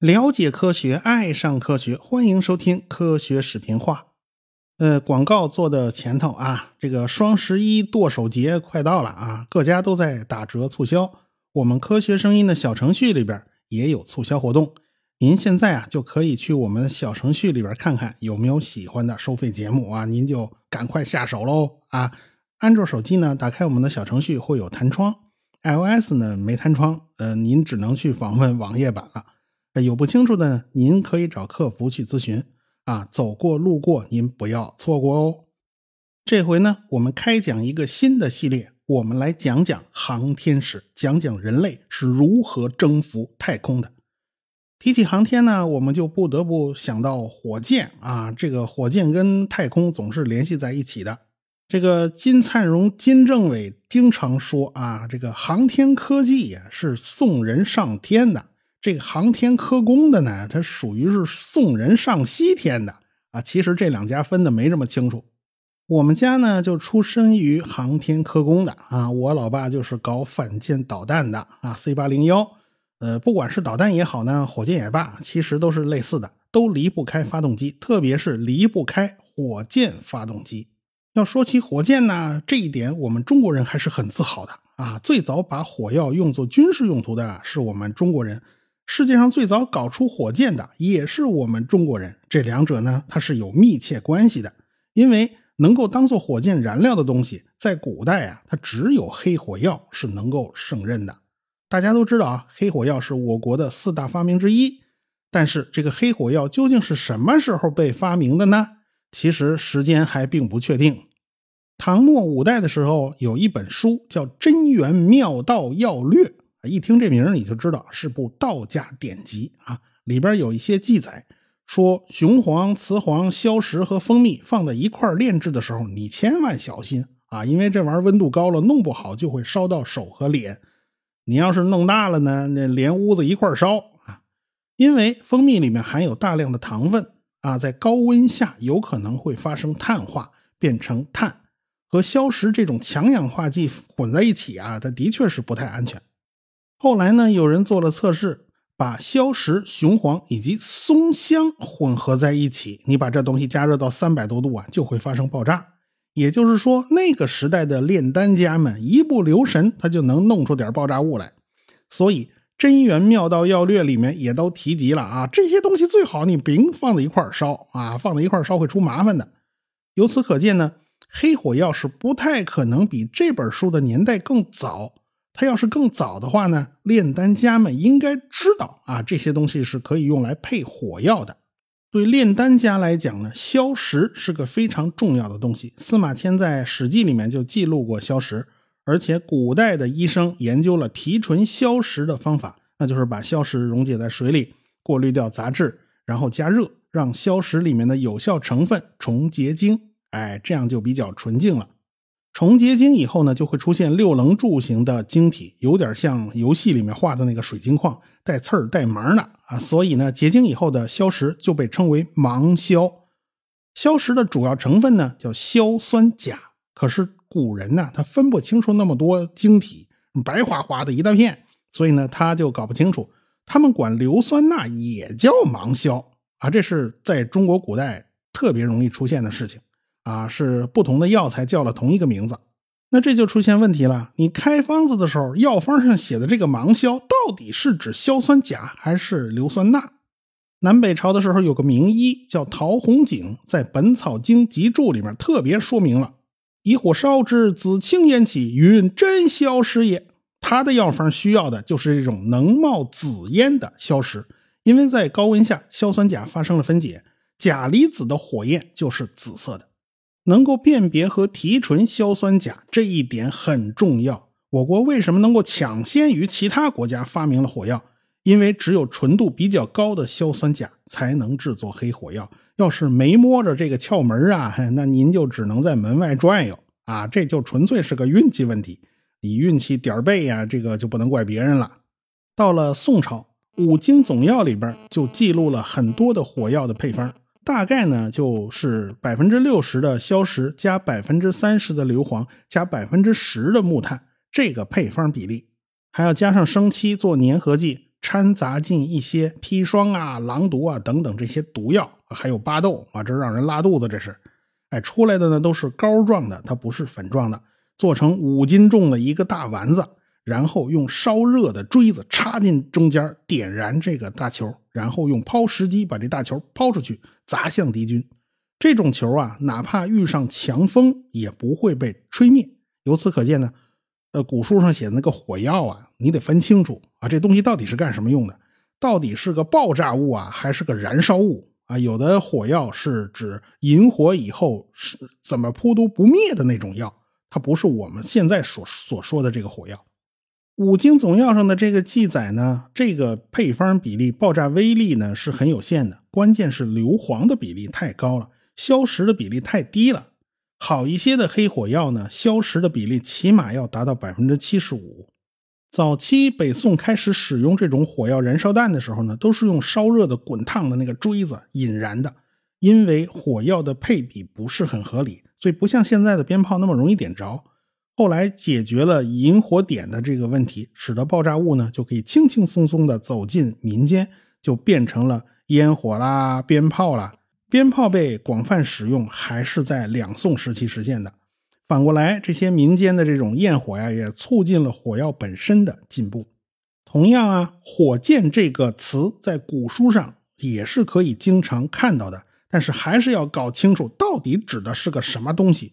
了解科学，爱上科学，欢迎收听科学视频化。呃，广告做的前头啊，这个双十一剁手节快到了啊，各家都在打折促销。我们科学声音的小程序里边也有促销活动，您现在啊就可以去我们的小程序里边看看有没有喜欢的收费节目啊，您就赶快下手喽啊！安卓手机呢，打开我们的小程序会有弹窗；iOS 呢没弹窗，呃，您只能去访问网页版了。有不清楚的，您可以找客服去咨询啊。走过路过，您不要错过哦。这回呢，我们开讲一个新的系列，我们来讲讲航天史，讲讲人类是如何征服太空的。提起航天呢，我们就不得不想到火箭啊。这个火箭跟太空总是联系在一起的。这个金灿荣、金政委经常说啊，这个航天科技呀是送人上天的。这个航天科工的呢，它属于是送人上西天的啊。其实这两家分的没这么清楚。我们家呢就出身于航天科工的啊，我老爸就是搞反舰导弹的啊，C 八零幺。呃，不管是导弹也好呢，火箭也罢，其实都是类似的，都离不开发动机，特别是离不开火箭发动机。要说起火箭呢，这一点我们中国人还是很自豪的啊。最早把火药用作军事用途的是我们中国人。世界上最早搞出火箭的也是我们中国人，这两者呢，它是有密切关系的。因为能够当做火箭燃料的东西，在古代啊，它只有黑火药是能够胜任的。大家都知道啊，黑火药是我国的四大发明之一。但是这个黑火药究竟是什么时候被发明的呢？其实时间还并不确定。唐末五代的时候，有一本书叫《真元妙道要略》。一听这名你就知道是部道家典籍啊，里边有一些记载，说雄黄、雌黄、硝石和蜂蜜放在一块炼制的时候，你千万小心啊，因为这玩意儿温度高了，弄不好就会烧到手和脸。你要是弄大了呢，那连屋子一块烧啊。因为蜂蜜里面含有大量的糖分啊，在高温下有可能会发生碳化，变成碳，和硝石这种强氧化剂混在一起啊，它的确是不太安全。后来呢，有人做了测试，把硝石、雄黄以及松香混合在一起，你把这东西加热到三百多度啊，就会发生爆炸。也就是说，那个时代的炼丹家们一不留神，他就能弄出点爆炸物来。所以《真元妙道要略》里面也都提及了啊，这些东西最好你别放在一块烧啊，放在一块烧会出麻烦的。由此可见呢，黑火药是不太可能比这本书的年代更早。它要是更早的话呢，炼丹家们应该知道啊，这些东西是可以用来配火药的。对炼丹家来讲呢，硝石是个非常重要的东西。司马迁在《史记》里面就记录过硝石，而且古代的医生研究了提纯硝石的方法，那就是把硝石溶解在水里，过滤掉杂质，然后加热，让硝石里面的有效成分重结晶，哎，这样就比较纯净了。重结晶以后呢，就会出现六棱柱形的晶体，有点像游戏里面画的那个水晶矿，带刺儿、带芒的啊。所以呢，结晶以后的硝石就被称为芒硝。硝石的主要成分呢叫硝酸钾。可是古人呢，他分不清楚那么多晶体，白花花的一大片，所以呢，他就搞不清楚。他们管硫酸钠也叫芒硝啊，这是在中国古代特别容易出现的事情。啊，是不同的药材叫了同一个名字，那这就出现问题了。你开方子的时候，药方上写的这个芒硝到底是指硝酸钾还是硫酸钠？南北朝的时候有个名医叫陶弘景，在《本草经集注》里面特别说明了：以火烧之，紫青烟起，云真硝石也。他的药方需要的就是这种能冒紫烟的硝石，因为在高温下，硝酸钾发生了分解，钾离子的火焰就是紫色的。能够辨别和提纯硝酸钾这一点很重要。我国为什么能够抢先于其他国家发明了火药？因为只有纯度比较高的硝酸钾才能制作黑火药。要是没摸着这个窍门啊，那您就只能在门外转悠啊，这就纯粹是个运气问题。你运气点儿背呀，这个就不能怪别人了。到了宋朝，《五经总要》里边就记录了很多的火药的配方。大概呢，就是百分之六十的硝石加百分之三十的硫磺加百分之十的木炭，这个配方比例，还要加上生漆做粘合剂，掺杂进一些砒霜啊、狼毒啊等等这些毒药，还有巴豆啊，这让人拉肚子。这是，哎，出来的呢都是膏状的，它不是粉状的，做成五斤重的一个大丸子，然后用烧热的锥子插进中间，点燃这个大球，然后用抛石机把这大球抛出去，砸向敌军。这种球啊，哪怕遇上强风也不会被吹灭。由此可见呢。呃，古书上写的那个火药啊，你得分清楚啊，这东西到底是干什么用的？到底是个爆炸物啊，还是个燃烧物啊？有的火药是指引火以后是怎么扑都不灭的那种药，它不是我们现在所所说的这个火药。五经总要上的这个记载呢，这个配方比例爆炸威力呢是很有限的，关键是硫磺的比例太高了，硝石的比例太低了。好一些的黑火药呢，硝石的比例起码要达到百分之七十五。早期北宋开始使用这种火药燃烧弹的时候呢，都是用烧热的滚烫的那个锥子引燃的。因为火药的配比不是很合理，所以不像现在的鞭炮那么容易点着。后来解决了引火点的这个问题，使得爆炸物呢就可以轻轻松松的走进民间，就变成了烟火啦、鞭炮啦。鞭炮被广泛使用，还是在两宋时期实现的。反过来，这些民间的这种焰火呀，也促进了火药本身的进步。同样啊，火箭这个词在古书上也是可以经常看到的，但是还是要搞清楚到底指的是个什么东西。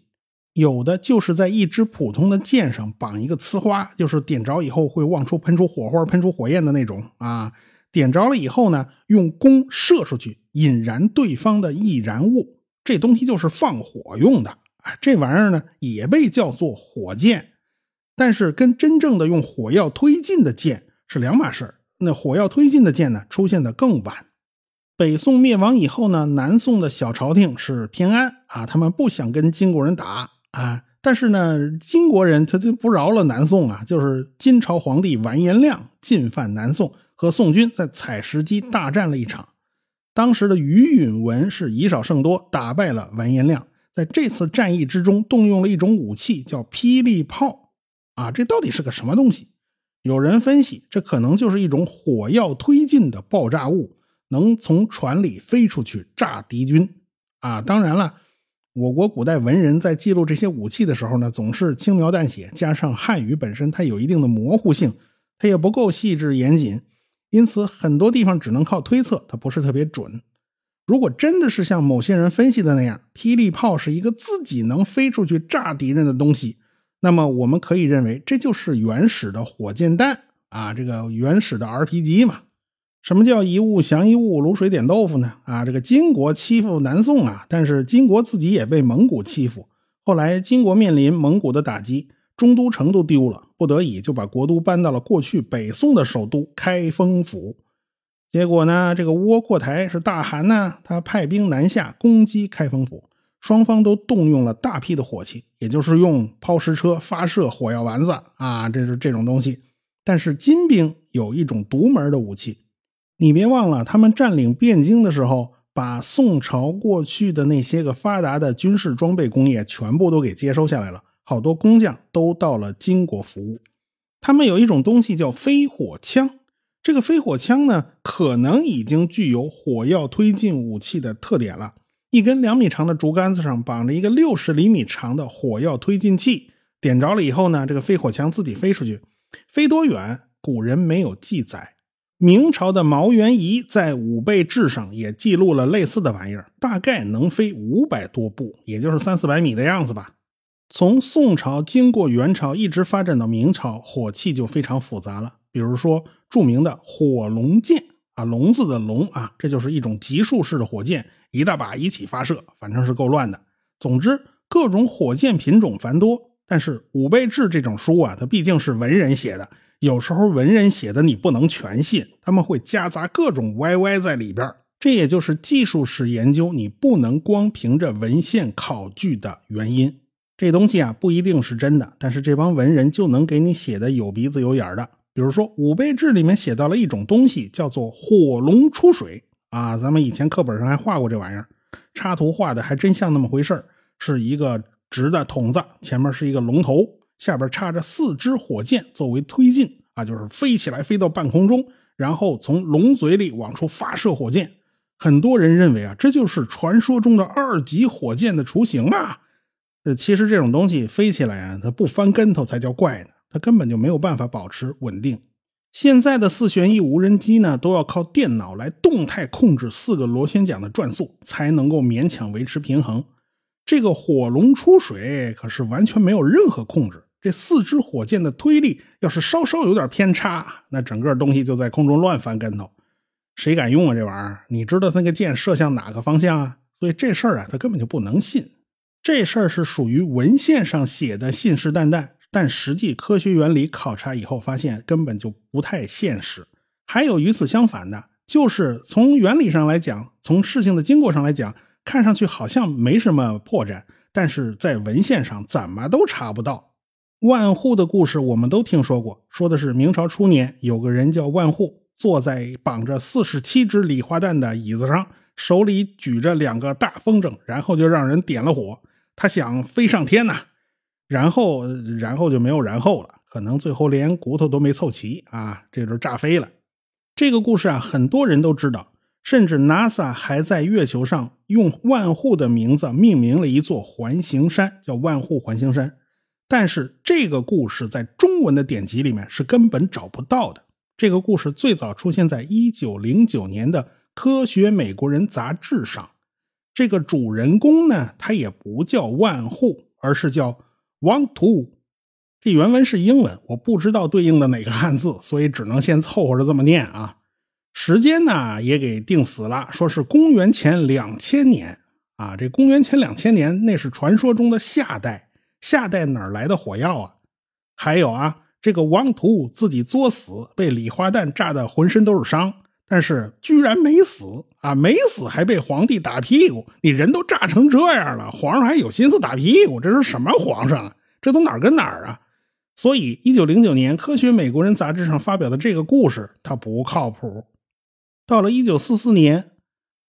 有的就是在一支普通的箭上绑一个呲花，就是点着以后会往出喷出火花、喷出火焰的那种啊。点着了以后呢，用弓射出去，引燃对方的易燃物，这东西就是放火用的啊。这玩意儿呢，也被叫做火箭，但是跟真正的用火药推进的箭是两码事那火药推进的箭呢，出现的更晚。北宋灭亡以后呢，南宋的小朝廷是偏安啊，他们不想跟金国人打啊，但是呢，金国人他就不饶了南宋啊，就是金朝皇帝完颜亮进犯南宋。和宋军在采石矶大战了一场，当时的于允文是以少胜多，打败了完颜亮。在这次战役之中，动用了一种武器，叫霹雳炮。啊，这到底是个什么东西？有人分析，这可能就是一种火药推进的爆炸物，能从船里飞出去炸敌军。啊，当然了，我国古代文人在记录这些武器的时候呢，总是轻描淡写，加上汉语本身它有一定的模糊性，它也不够细致严谨。因此，很多地方只能靠推测，它不是特别准。如果真的是像某些人分析的那样，霹雳炮是一个自己能飞出去炸敌人的东西，那么我们可以认为这就是原始的火箭弹啊，这个原始的 RPG 嘛。什么叫一物降一物，卤水点豆腐呢？啊，这个金国欺负南宋啊，但是金国自己也被蒙古欺负，后来金国面临蒙古的打击。中都城都丢了，不得已就把国都搬到了过去北宋的首都开封府。结果呢，这个窝阔台是大汗呢，他派兵南下攻击开封府，双方都动用了大批的火器，也就是用抛石车发射火药丸子啊，这是这种东西。但是金兵有一种独门的武器，你别忘了，他们占领汴京的时候，把宋朝过去的那些个发达的军事装备工业全部都给接收下来了。好多工匠都到了金国服务，他们有一种东西叫飞火枪。这个飞火枪呢，可能已经具有火药推进武器的特点了。一根两米长的竹竿子上绑着一个六十厘米长的火药推进器，点着了以后呢，这个飞火枪自己飞出去，飞多远，古人没有记载。明朝的毛元仪在《武备志》上也记录了类似的玩意儿，大概能飞五百多步，也就是三四百米的样子吧。从宋朝经过元朝，一直发展到明朝，火器就非常复杂了。比如说著名的火龙箭啊，龙字的龙啊，这就是一种集束式的火箭，一大把一起发射，反正是够乱的。总之，各种火箭品种繁多。但是《武备志》这种书啊，它毕竟是文人写的，有时候文人写的你不能全信，他们会夹杂各种歪歪在里边。这也就是技术史研究你不能光凭着文献考据的原因。这东西啊不一定是真的，但是这帮文人就能给你写的有鼻子有眼的。比如说《武备志》里面写到了一种东西，叫做火龙出水啊。咱们以前课本上还画过这玩意儿，插图画的还真像那么回事儿是一个直的筒子，前面是一个龙头，下边插着四支火箭作为推进啊，就是飞起来飞到半空中，然后从龙嘴里往出发射火箭。很多人认为啊，这就是传说中的二级火箭的雏形啊。呃，其实这种东西飞起来啊，它不翻跟头才叫怪呢，它根本就没有办法保持稳定。现在的四旋翼无人机呢，都要靠电脑来动态控制四个螺旋桨的转速，才能够勉强维持平衡。这个火龙出水可是完全没有任何控制，这四支火箭的推力要是稍稍有点偏差，那整个东西就在空中乱翻跟头。谁敢用啊？这玩意儿，你知道那个箭射向哪个方向啊？所以这事儿啊，他根本就不能信。这事儿是属于文献上写的信誓旦旦，但实际科学原理考察以后发现根本就不太现实。还有与此相反的，就是从原理上来讲，从事情的经过上来讲，看上去好像没什么破绽，但是在文献上怎么都查不到。万户的故事我们都听说过，说的是明朝初年有个人叫万户。坐在绑着四十七只礼花弹的椅子上，手里举着两个大风筝，然后就让人点了火。他想飞上天呐，然后，然后就没有然后了。可能最后连骨头都没凑齐啊，这就炸飞了。这个故事啊，很多人都知道，甚至 NASA 还在月球上用万户的名字命名了一座环形山，叫万户环形山。但是这个故事在中文的典籍里面是根本找不到的。这个故事最早出现在一九零九年的《科学美国人》杂志上。这个主人公呢，他也不叫万户，而是叫王图。这原文是英文，我不知道对应的哪个汉字，所以只能先凑合着这么念啊。时间呢也给定死了，说是公元前两千年啊。这公元前两千年，那是传说中的夏代。夏代哪来的火药啊？还有啊。这个王图自己作死，被礼花弹炸得浑身都是伤，但是居然没死啊！没死还被皇帝打屁股，你人都炸成这样了，皇上还有心思打屁股？这是什么皇上啊？这都哪儿跟哪儿啊？所以，一九零九年《科学美国人》杂志上发表的这个故事，它不靠谱。到了一九四四年，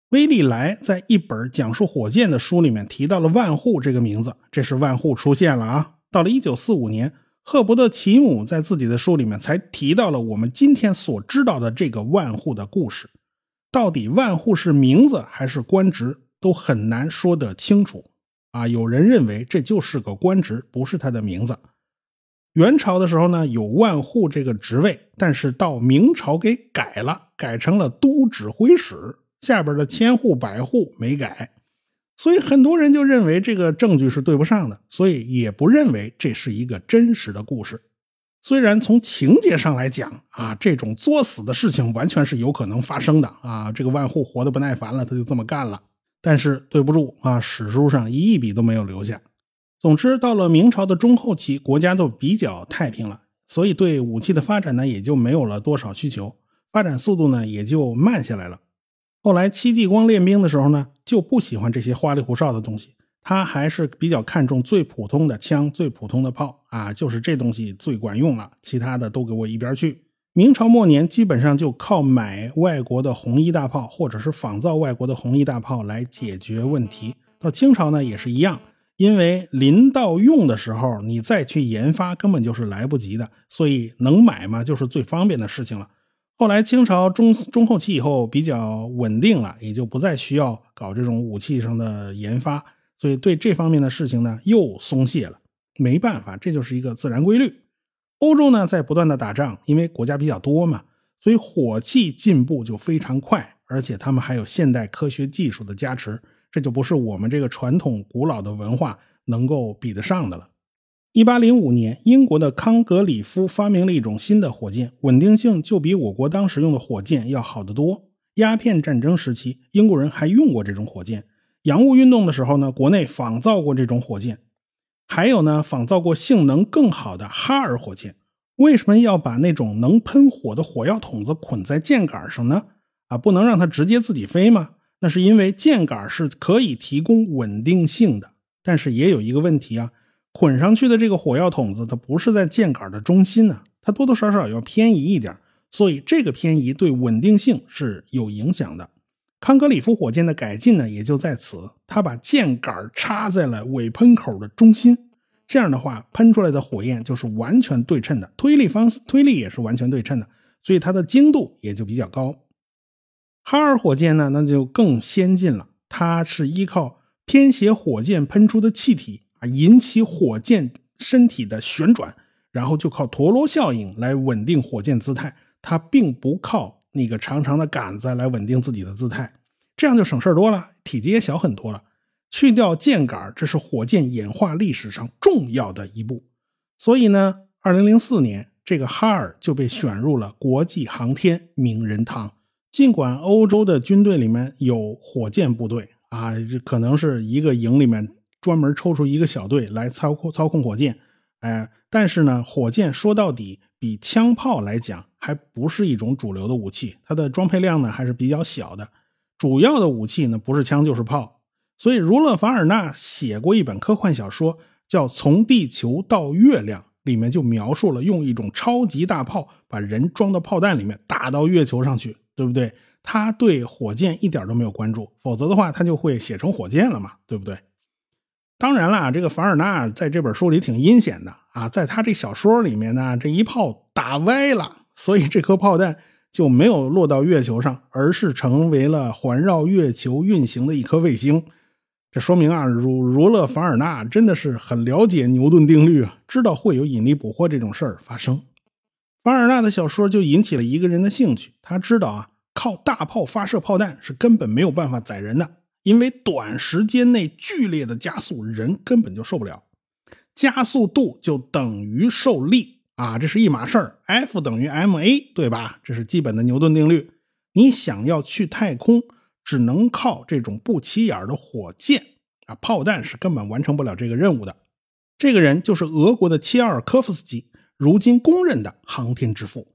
威利莱在一本讲述火箭的书里面提到了万户这个名字，这是万户出现了啊！到了一九四五年。赫伯特·奇姆在自己的书里面才提到了我们今天所知道的这个万户的故事。到底万户是名字还是官职，都很难说得清楚。啊，有人认为这就是个官职，不是他的名字。元朝的时候呢，有万户这个职位，但是到明朝给改了，改成了都指挥使，下边的千户百户没改。所以很多人就认为这个证据是对不上的，所以也不认为这是一个真实的故事。虽然从情节上来讲啊，这种作死的事情完全是有可能发生的啊，这个万户活得不耐烦了，他就这么干了。但是对不住啊，史书上一笔都没有留下。总之，到了明朝的中后期，国家都比较太平了，所以对武器的发展呢，也就没有了多少需求，发展速度呢也就慢下来了。后来戚继光练兵的时候呢，就不喜欢这些花里胡哨的东西，他还是比较看重最普通的枪、最普通的炮啊，就是这东西最管用了，其他的都给我一边去。明朝末年基本上就靠买外国的红衣大炮，或者是仿造外国的红衣大炮来解决问题。到清朝呢也是一样，因为临到用的时候，你再去研发根本就是来不及的，所以能买嘛就是最方便的事情了。后来清朝中中后期以后比较稳定了，也就不再需要搞这种武器上的研发，所以对这方面的事情呢又松懈了。没办法，这就是一个自然规律。欧洲呢在不断的打仗，因为国家比较多嘛，所以火器进步就非常快，而且他们还有现代科学技术的加持，这就不是我们这个传统古老的文化能够比得上的了。一八零五年，英国的康格里夫发明了一种新的火箭，稳定性就比我国当时用的火箭要好得多。鸦片战争时期，英国人还用过这种火箭。洋务运动的时候呢，国内仿造过这种火箭，还有呢，仿造过性能更好的哈尔火箭。为什么要把那种能喷火的火药筒子捆在箭杆上呢？啊，不能让它直接自己飞吗？那是因为箭杆是可以提供稳定性的，但是也有一个问题啊。捆上去的这个火药筒子，它不是在箭杆的中心呢，它多多少少要偏移一点，所以这个偏移对稳定性是有影响的。康格里夫火箭的改进呢，也就在此，它把箭杆插在了尾喷口的中心，这样的话，喷出来的火焰就是完全对称的，推力方推力也是完全对称的，所以它的精度也就比较高。哈尔火箭呢，那就更先进了，它是依靠偏斜火箭喷出的气体啊，引起火箭身体的旋转，然后就靠陀螺效应来稳定火箭姿态，它并不靠那个长长的杆子来稳定自己的姿态，这样就省事多了，体积也小很多了。去掉箭杆，这是火箭演化历史上重要的一步。所以呢，二零零四年，这个哈尔就被选入了国际航天名人堂。尽管欧洲的军队里面有火箭部队啊，这可能是一个营里面专门抽出一个小队来操控操控火箭，哎，但是呢，火箭说到底比枪炮来讲还不是一种主流的武器，它的装配量呢还是比较小的。主要的武器呢不是枪就是炮。所以，儒勒·凡尔纳写过一本科幻小说，叫《从地球到月亮》，里面就描述了用一种超级大炮把人装到炮弹里面打到月球上去，对不对？他对火箭一点都没有关注，否则的话他就会写成火箭了嘛，对不对？当然了，这个凡尔纳在这本书里挺阴险的啊，在他这小说里面呢，这一炮打歪了，所以这颗炮弹就没有落到月球上，而是成为了环绕月球运行的一颗卫星。这说明啊，儒儒勒·凡尔纳真的是很了解牛顿定律啊，知道会有引力捕获这种事儿发生。凡尔纳的小说就引起了一个人的兴趣，他知道啊，靠大炮发射炮弹是根本没有办法载人的，因为短时间内剧烈的加速，人根本就受不了。加速度就等于受力啊，这是一码事儿，F 等于 ma，对吧？这是基本的牛顿定律。你想要去太空。只能靠这种不起眼的火箭啊，炮弹是根本完成不了这个任务的。这个人就是俄国的切尔科夫斯基，如今公认的航天之父。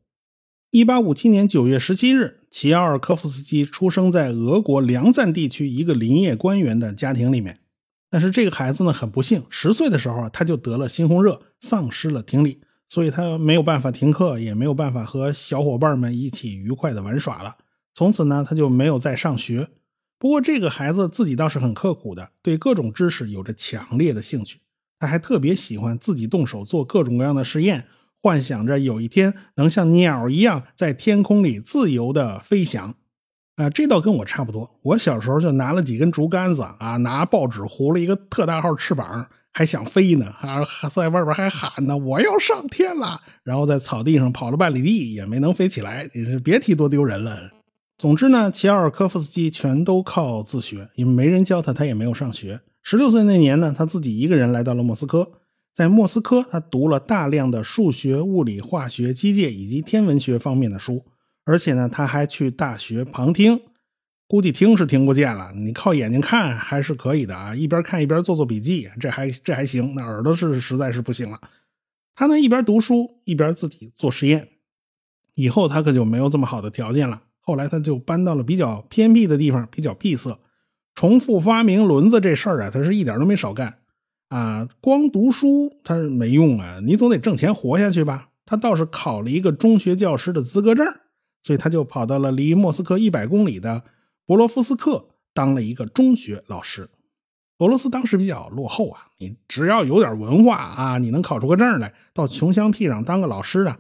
一八五七年九月十七日，齐奥尔科夫斯基出生在俄国梁赞地区一个林业官员的家庭里面。但是这个孩子呢，很不幸，十岁的时候他就得了猩红热，丧失了听力，所以他没有办法听课，也没有办法和小伙伴们一起愉快的玩耍了。从此呢，他就没有再上学。不过这个孩子自己倒是很刻苦的，对各种知识有着强烈的兴趣。他还特别喜欢自己动手做各种各样的实验，幻想着有一天能像鸟一样在天空里自由的飞翔。啊，这倒跟我差不多。我小时候就拿了几根竹竿子啊，拿报纸糊了一个特大号翅膀，还想飞呢啊，在外边还喊呢，我要上天了。然后在草地上跑了半里地，也没能飞起来。你是别提多丢人了。总之呢，齐奥尔科夫斯基全都靠自学，因为没人教他，他也没有上学。十六岁那年呢，他自己一个人来到了莫斯科，在莫斯科，他读了大量的数学、物理、化学、机械以及天文学方面的书，而且呢，他还去大学旁听，估计听是听不见了，你靠眼睛看还是可以的啊，一边看一边做做笔记，这还这还行，那耳朵是实在是不行了。他呢一边读书一边自己做实验，以后他可就没有这么好的条件了。后来他就搬到了比较偏僻的地方，比较闭塞。重复发明轮子这事儿啊，他是一点都没少干啊。光读书他没用啊，你总得挣钱活下去吧。他倒是考了一个中学教师的资格证，所以他就跑到了离莫斯科一百公里的博罗夫斯克当了一个中学老师。俄罗斯当时比较落后啊，你只要有点文化啊，你能考出个证来，到穷乡僻壤当个老师啊，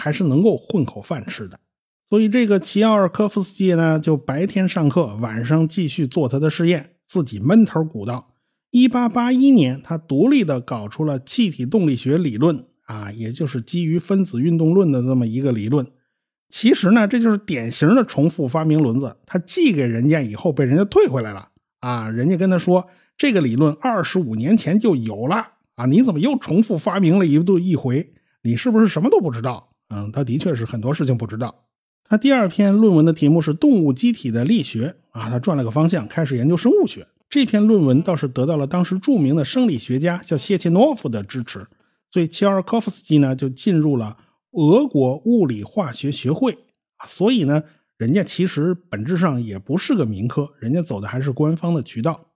还是能够混口饭吃的。所以，这个齐奥尔科夫斯基呢，就白天上课，晚上继续做他的实验，自己闷头鼓捣。一八八一年，他独立的搞出了气体动力学理论啊，也就是基于分子运动论的这么一个理论。其实呢，这就是典型的重复发明轮子。他寄给人家以后，被人家退回来了啊。人家跟他说，这个理论二十五年前就有了啊，你怎么又重复发明了一度一回？你是不是什么都不知道？嗯，他的确是很多事情不知道。他第二篇论文的题目是动物机体的力学啊，他转了个方向，开始研究生物学。这篇论文倒是得到了当时著名的生理学家叫谢切诺夫的支持，所以切尔科夫斯基呢就进入了俄国物理化学学会啊。所以呢，人家其实本质上也不是个民科，人家走的还是官方的渠道。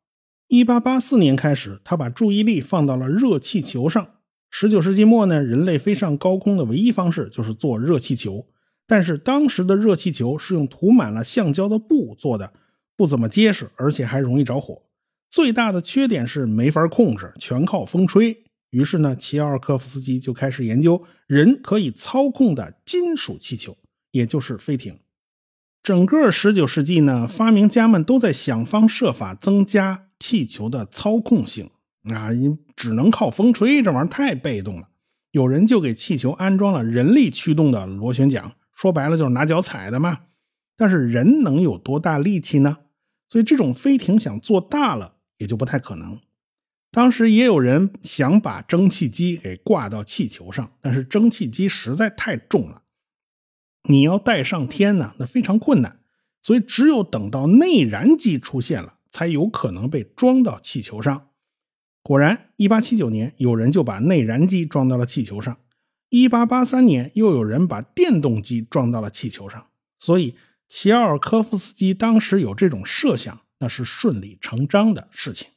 一八八四年开始，他把注意力放到了热气球上。十九世纪末呢，人类飞上高空的唯一方式就是坐热气球。但是当时的热气球是用涂满了橡胶的布做的，不怎么结实，而且还容易着火。最大的缺点是没法控制，全靠风吹于是呢，齐奥尔科夫斯基就开始研究人可以操控的金属气球，也就是飞艇。整个十九世纪呢，发明家们都在想方设法增加气球的操控性啊，你只能靠风吹，这玩意儿太被动了。有人就给气球安装了人力驱动的螺旋桨，说白了就是拿脚踩的嘛。但是人能有多大力气呢？所以这种飞艇想做大了也就不太可能。当时也有人想把蒸汽机给挂到气球上，但是蒸汽机实在太重了，你要带上天呢，那非常困难。所以只有等到内燃机出现了，才有可能被装到气球上。果然，1879年有人就把内燃机装到了气球上；1883年又有人把电动机装到了气球上。所以，齐奥尔科夫斯基当时有这种设想，那是顺理成章的事情。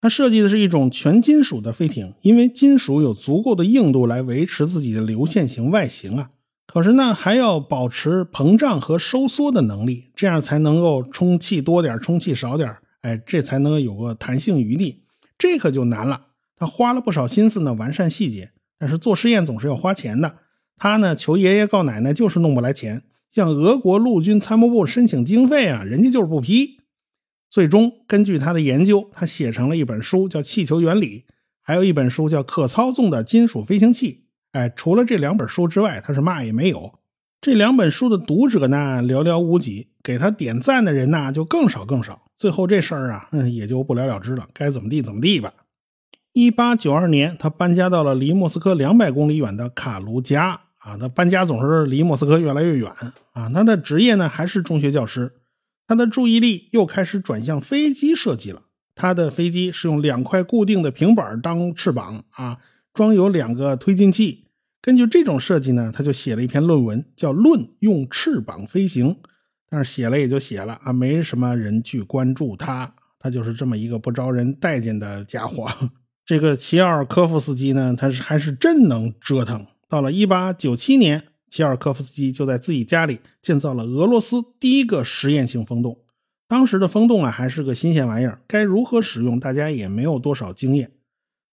他设计的是一种全金属的飞艇，因为金属有足够的硬度来维持自己的流线型外形啊。可是呢，还要保持膨胀和收缩的能力，这样才能够充气多点，充气少点，哎，这才能有个弹性余地。这可就难了。他花了不少心思呢，完善细节。但是做实验总是要花钱的。他呢，求爷爷告奶奶，就是弄不来钱。向俄国陆军参谋部申请经费啊，人家就是不批。最终，根据他的研究，他写成了一本书，叫《气球原理》，还有一本书叫《可操纵的金属飞行器》。哎，除了这两本书之外，他是嘛也没有。这两本书的读者呢，寥寥无几；给他点赞的人呢，就更少更少。最后这事儿啊，嗯，也就不了了之了。该怎么地怎么地吧。一八九二年，他搬家到了离莫斯科两百公里远的卡卢加。啊，他搬家总是离莫斯科越来越远。啊，他的职业呢，还是中学教师。他的注意力又开始转向飞机设计了。他的飞机是用两块固定的平板当翅膀啊，装有两个推进器。根据这种设计呢，他就写了一篇论文，叫《论用翅膀飞行》。但是写了也就写了啊，没什么人去关注他。他就是这么一个不招人待见的家伙。这个齐奥尔科夫斯基呢，他是还是真能折腾。到了1897年。齐尔科夫斯基就在自己家里建造了俄罗斯第一个实验性风洞。当时的风洞啊还是个新鲜玩意儿，该如何使用，大家也没有多少经验。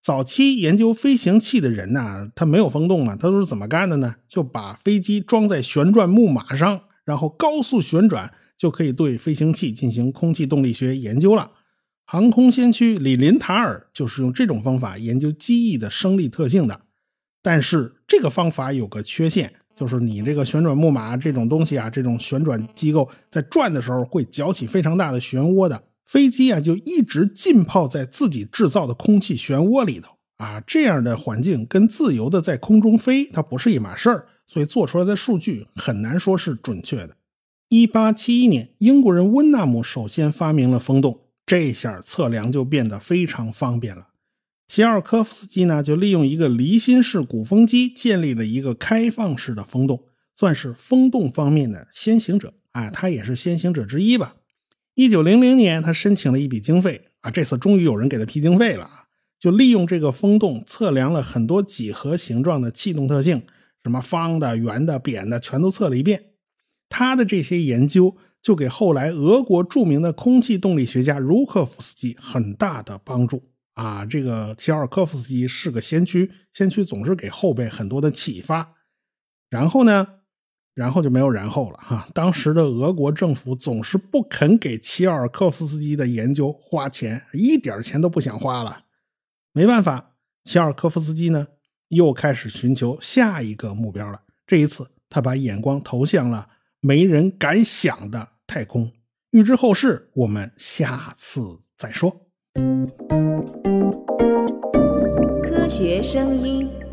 早期研究飞行器的人呐，他没有风洞嘛，他都是怎么干的呢？就把飞机装在旋转木马上，然后高速旋转，就可以对飞行器进行空气动力学研究了。航空先驱李林塔尔就是用这种方法研究机翼的升力特性的。但是这个方法有个缺陷。就是你这个旋转木马这种东西啊，这种旋转机构在转的时候会搅起非常大的漩涡的。飞机啊就一直浸泡在自己制造的空气漩涡里头啊，这样的环境跟自由的在空中飞它不是一码事儿，所以做出来的数据很难说是准确的。一八七一年，英国人温纳姆首先发明了风洞，这下测量就变得非常方便了。齐奥尔科夫斯基呢，就利用一个离心式鼓风机建立了一个开放式的风洞，算是风洞方面的先行者啊，他也是先行者之一吧。一九零零年，他申请了一笔经费啊，这次终于有人给他批经费了啊，就利用这个风洞测量了很多几何形状的气动特性，什么方的、圆的、扁的，全都测了一遍。他的这些研究就给后来俄国著名的空气动力学家茹科夫斯基很大的帮助。啊，这个齐奥尔科夫斯基是个先驱，先驱总是给后辈很多的启发。然后呢，然后就没有然后了哈。当时的俄国政府总是不肯给齐奥尔科夫斯基的研究花钱，一点钱都不想花了。没办法，齐奥尔科夫斯基呢又开始寻求下一个目标了。这一次，他把眼光投向了没人敢想的太空。预知后事，我们下次再说。学声音。